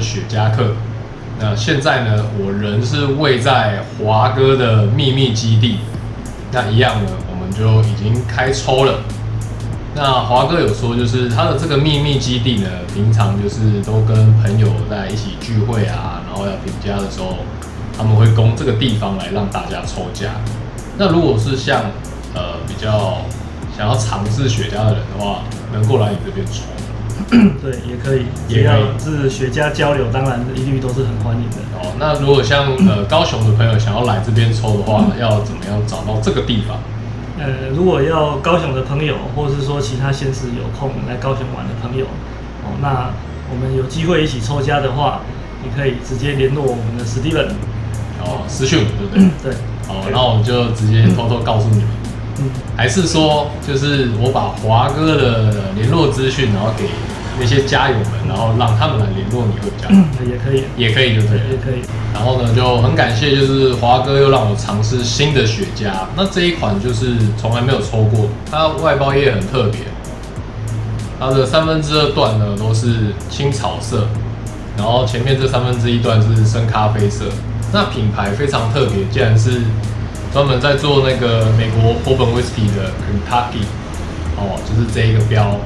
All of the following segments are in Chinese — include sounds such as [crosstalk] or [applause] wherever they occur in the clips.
雪茄客。那现在呢，我人是位在华哥的秘密基地。那一样呢，我们就已经开抽了。那华哥有说，就是他的这个秘密基地呢，平常就是都跟朋友在一起聚会啊，然后要评价的时候，他们会供这个地方来让大家抽价。那如果是像呃比较想要尝试雪茄的人的话，能过来你这边抽。[clears throat] 对，也可以，只要是学家交流，当然一律都是很欢迎的。哦，那如果像呃 [clears throat] 高雄的朋友想要来这边抽的话，要怎么样找到这个地方？呃，如果要高雄的朋友，或者是说其他县市有空来高雄玩的朋友，哦，那我们有机会一起抽家的话，你可以直接联络我们的史蒂文。哦，私讯我，对不对？对，好，那我就直接偷偷告诉你们，嗯，还是说就是我把华哥的联络资讯，然后给那些家友们，然后让他们来联络你会比较好，也可以，也可以，就对了也。可以。然后呢，就很感谢，就是华哥又让我尝试新的雪茄。那这一款就是从来没有抽过，它外包也很特别，它的三分之二段呢都是青草色，然后前面这三分之一段是深咖啡色。那品牌非常特别，竟然是专门在做那个美国 Bourbon Whisky 的 Kentucky，哦，就是这一个标，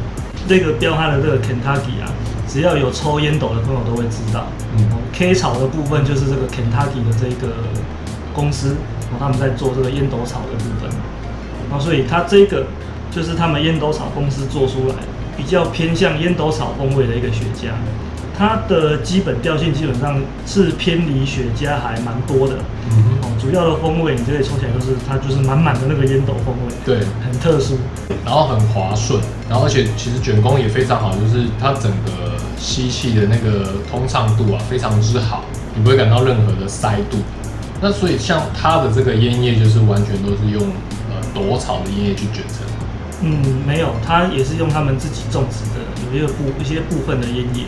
这个标它的这个 Kentucky 啊，只要有抽烟斗的朋友都会知道。嗯哦，K 草的部分就是这个 Kentucky 的这个公司，哦，他们在做这个烟斗草的部分。然后所以它这个就是他们烟斗草公司做出来，比较偏向烟斗草风味的一个雪茄。它的基本调性基本上是偏离雪茄还蛮多的。嗯哦，主要的风味你这里抽起来就是它就是满满的那个烟斗风味，对，很特殊。然后很滑顺，然后而且其实卷工也非常好，就是它整个吸气的那个通畅度啊非常之好，你不会感到任何的塞度。那所以像它的这个烟叶就是完全都是用呃朵草的烟叶去卷成。嗯，没有，它也是用他们自己种植的，有一个部一些部分的烟叶。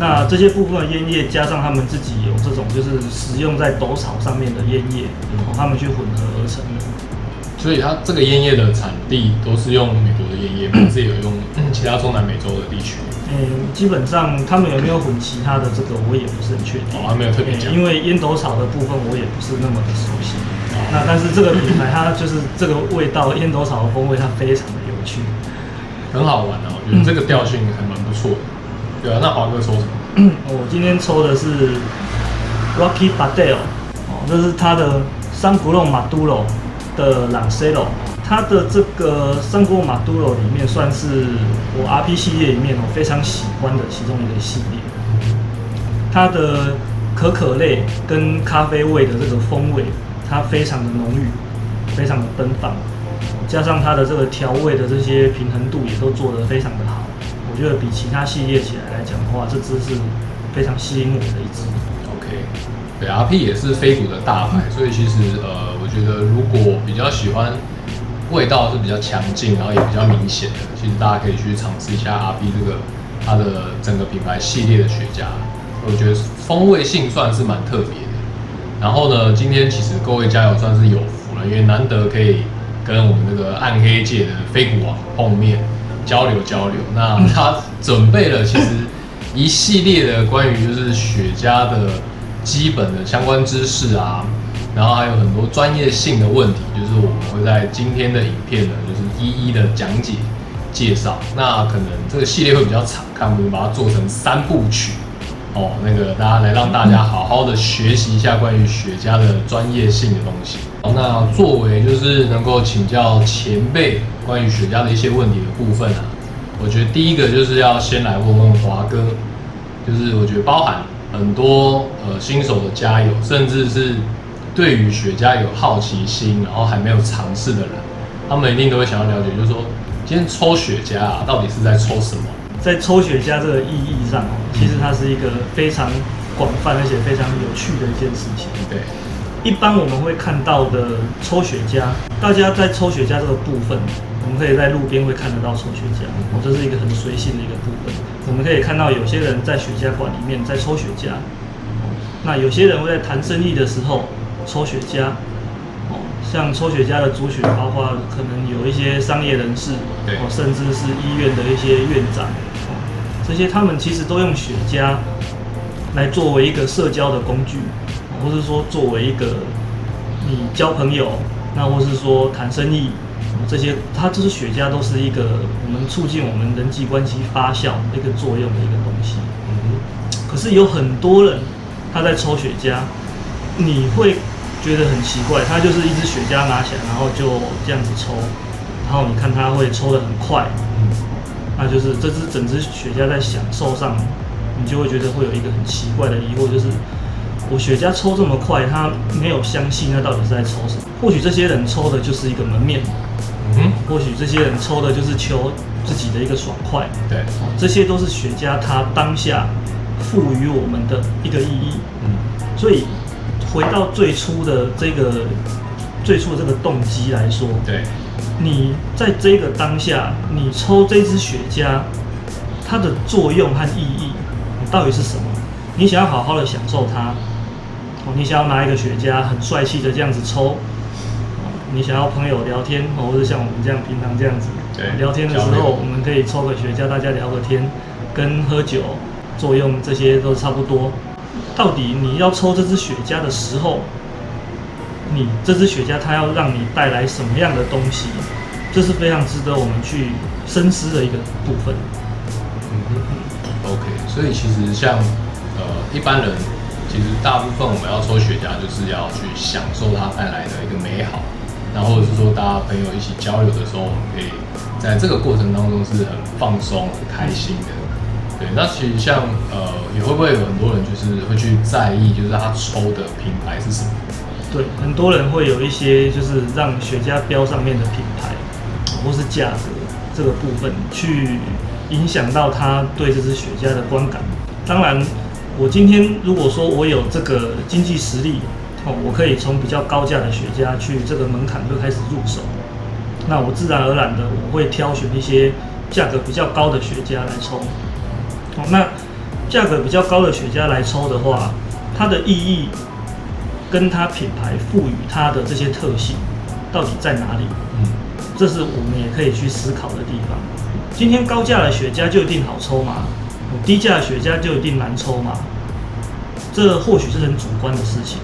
那这些部分的烟叶加上他们自己有这种就是使用在斗草上面的烟叶，哦，他们去混合而成的。所以它这个烟叶的产地都是用美国的烟叶，还是有用其他中南美洲的地区？嗯，基本上他们有没有混其他的这个我也不是很确定。哦，还没有特别讲嗯。因为烟斗草的部分我也不是那么的熟悉。哦那但是这个品牌它就是这个味道，烟斗草的风味它非常的有趣。很好玩啊，我觉得这个调性还蛮不错的。对啊，那华哥说什么？[clears throat] 我今天抽的是 Rocky Badel，哦，这是它的三古隆马杜罗的朗 c e l o 它的这个三古隆马杜罗里面算是我 RP 系列里面我非常喜欢的其中一个系列。它的可可类跟咖啡味的这个风味，它非常的浓郁，非常的奔放，加上它的这个调味的这些平衡度也都做得非常的好。我觉得比其他系列起来讲话，这支是非常吸引我的一支。OK，对，RP 也是飞谷的大牌，所以其实呃，我觉得如果比较喜欢味道是比较强劲，然后也比较明显的，其实大家可以去尝试一下 RP 这个它的整个品牌系列的雪茄，我觉得风味性算是蛮特别的。然后呢，今天其实各位家友算是有福了，因为难得可以跟我们这个暗黑界的飞谷王碰面交流交流。那 [laughs] 他准备了其实一系列的关于就是雪茄的基本的相关知识啊，然后还有很多专业性的问题，就是我们会在今天的影片呢，就是一一的讲解介绍。那可能这个系列会比较长，看我们把它做成三部曲。哦，那个大家来让大家好好的学习一下关于雪茄的专业性的东西。那作为就是能够请教前辈关于雪茄的一些问题的部分啊，我觉得第一个就是要先来问问华哥，就是我觉得包含很多呃新手的家友，甚至是对于雪茄有好奇心，然后还没有尝试的人，他们一定都会想要了解，就是说今天抽雪茄啊，到底是在抽什么？在抽雪茄这个意义上哦，其实它是一个非常广泛而且非常有趣的一件事情。对，一般我们会看到的抽雪茄，大家在抽雪茄这个部分，我们可以在路边会看得到抽雪茄，哦，这是一个很随性的一个部分。我们可以看到有些人在雪茄馆里面在抽雪茄，哦，那有些人会在谈生意的时候抽雪茄，哦，像抽雪茄的族群，包括可能有一些商业人士，对哦，甚至是医院的一些院长，哦，这些他们其实都用雪茄来作为一个社交的工具，或是说作为一个你交朋友，那或是说谈生意，这些它就是雪茄都是一个我们促进我们人际关系发酵一个作用的一个东西。嗯可是有很多人他在抽雪茄，你会觉得很奇怪，他就是一支雪茄拿起来，然后就这样子抽，然后你看他会抽得很快，嗯那就是这只整只雪茄在享受上，你就会觉得会有一个很奇怪的疑惑，就是我雪茄抽这么快，他没有相信，那到底是在抽什么？或许这些人抽的就是一个门面，嗯或许这些人抽的就是求自己的一个爽快，对，哦这些都是雪茄它当下赋予我们的一个意义。嗯所以回到最初的这个最初的这个动机来说，对，你在这个当下，你抽这支雪茄，它的作用和意义到底是什么？你想要好好的享受它，哦，你想要拿一个雪茄很帅气的这样子抽，哦，你想要朋友聊天，哦，或者像我们这样平常这样子对聊天的时候，我们可以抽个雪茄，大家聊个天，跟喝酒作用这些都差不多。到底你要抽这支雪茄的时候，你这支雪茄它要让你带来什么样的东西，这是非常值得我们去深思的一个部分。嗯，OK，所以其实像呃一般人，其实大部分我们要抽雪茄，就是要去享受它带来的一个美好，然后或者是说大家朋友一起交流的时候，我们可以在这个过程当中是很放松、很开心的。对，那其实像呃，也会不会有很多人就是会去在意，就是他抽的品牌是什么？对，很多人会有一些就是让雪茄标上面的品牌或是价格这个部分，去影响到他对这支雪茄的观感。当然，我今天如果说我有这个经济实力，哦，我可以从比较高价的雪茄去这个门槛就开始入手，那我自然而然的我会挑选一些价格比较高的雪茄来抽。哦，那价格比较高的雪茄来抽的话，它的意义跟它品牌赋予它的这些特性到底在哪里？嗯，这是我们也可以去思考的地方。今天高价的雪茄就一定好抽吗？低价的雪茄就一定难抽吗？这或许是很主观的事情。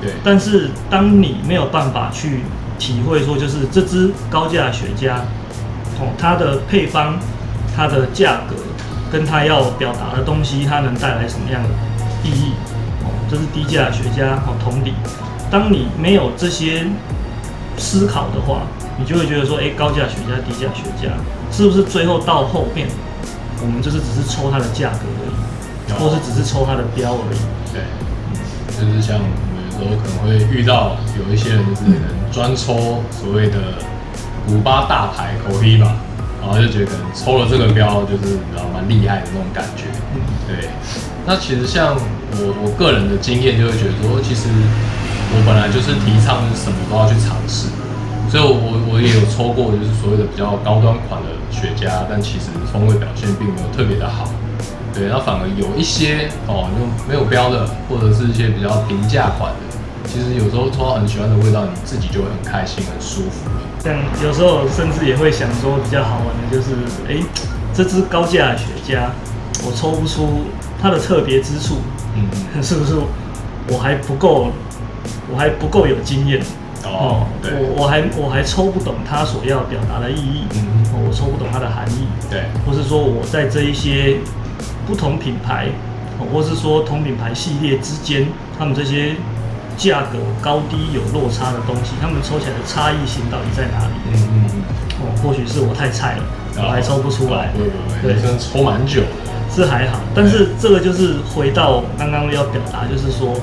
对，但是当你没有办法去体会说，就是这支高价雪茄，哦，它的配方、它的价格，跟它要表达的东西，它能带来什么样的意义？哦，这是低价学家，哦，同理，当你没有这些思考的话，你就会觉得说，哎，高价学家、低价学家，是不是最后到后面，我们就是只是抽它的价格而已，哦或是只是抽它的标而已？对，就是像我们有时候可能会遇到有一些人就是可能专抽所谓的古巴大牌口黑吧，然后就觉得可能抽了这个标就是你知道蛮厉害的那种感觉。嗯对，那其实像我我个人的经验就会觉得说，其实我本来就是提倡什么都要去尝试，所以我我也有抽过就是所谓的比较高端款的雪茄，但其实风味表现并没有特别的好。对，那反而有一些哦，就没有标的，或者是一些比较平价款的，其实有时候抽到很喜欢的味道，你自己就会很开心、很舒服了。像有时候甚至也会想说，比较好玩的就是，哎、这支高价雪茄，我抽不出它的特别之处，嗯，是不是？我还不够，我还不够有经验哦，对，我我还我还抽不懂他所要表达的意义，嗯哦我抽不懂它的含义，对，或是说我在这一些不同品牌，哦或是说同品牌系列之间，他们这些价格高低有落差的东西，他们抽起来的差异性到底在哪里？嗯嗯嗯，哦，或许是我太菜了，我还抽不出来哦。不会不，对你真的抽蛮久的。是还好，但是这个就是回到刚刚要表达，就是说，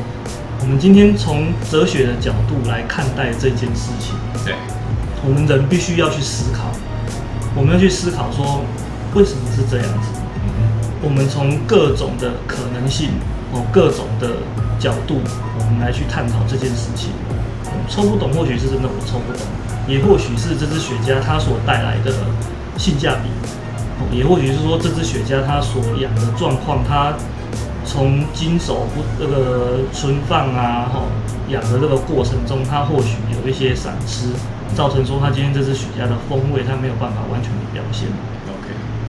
我们今天从哲学的角度来看待这件事情，对，我们人必须要去思考，我们要去思考说，为什么是这样子？嗯我们从各种的可能性，哦，各种的角度，我们来去探讨这件事情。嗯抽不懂，或许是真的我抽不懂，也或许是这支雪茄它所带来的性价比，哦也或许是说这只雪茄它所养的状况，它从经手不这个存放啊，哈、养的这个过程中，它或许有一些闪失，造成说它今天这只雪茄的风味它没有办法完全的表现。